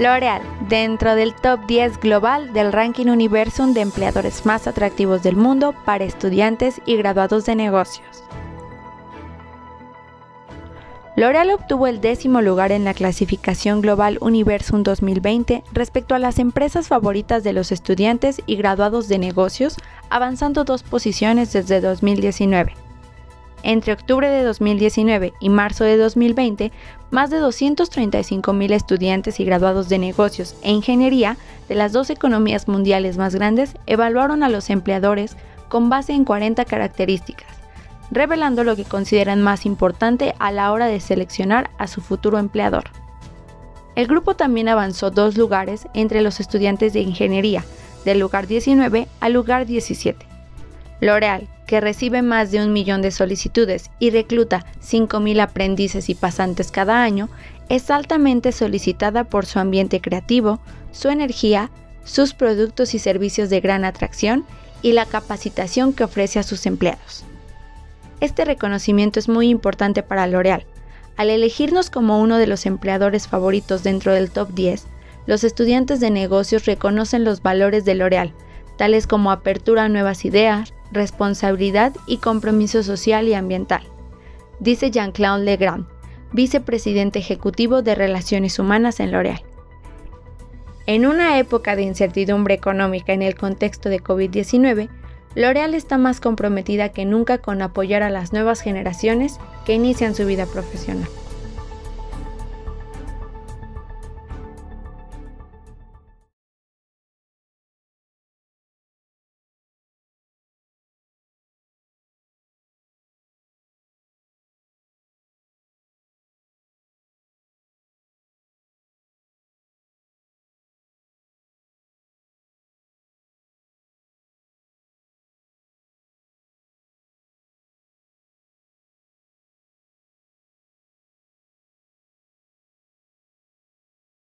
L'Oreal, dentro del top 10 global del ranking Universum de empleadores más atractivos del mundo para estudiantes y graduados de negocios. L'Oreal obtuvo el décimo lugar en la clasificación global Universum 2020 respecto a las empresas favoritas de los estudiantes y graduados de negocios, avanzando dos posiciones desde 2019. Entre octubre de 2019 y marzo de 2020, más de 235.000 estudiantes y graduados de negocios e ingeniería de las dos economías mundiales más grandes evaluaron a los empleadores con base en 40 características, revelando lo que consideran más importante a la hora de seleccionar a su futuro empleador. El grupo también avanzó dos lugares entre los estudiantes de ingeniería, del lugar 19 al lugar 17. L'Oreal, que recibe más de un millón de solicitudes y recluta 5.000 aprendices y pasantes cada año, es altamente solicitada por su ambiente creativo, su energía, sus productos y servicios de gran atracción y la capacitación que ofrece a sus empleados. Este reconocimiento es muy importante para L'Oreal. Al elegirnos como uno de los empleadores favoritos dentro del top 10, los estudiantes de negocios reconocen los valores de L'Oreal, tales como apertura a nuevas ideas, responsabilidad y compromiso social y ambiental, dice Jean-Claude Legrand, vicepresidente ejecutivo de Relaciones Humanas en L'Oréal. En una época de incertidumbre económica en el contexto de COVID-19, L'Oréal está más comprometida que nunca con apoyar a las nuevas generaciones que inician su vida profesional.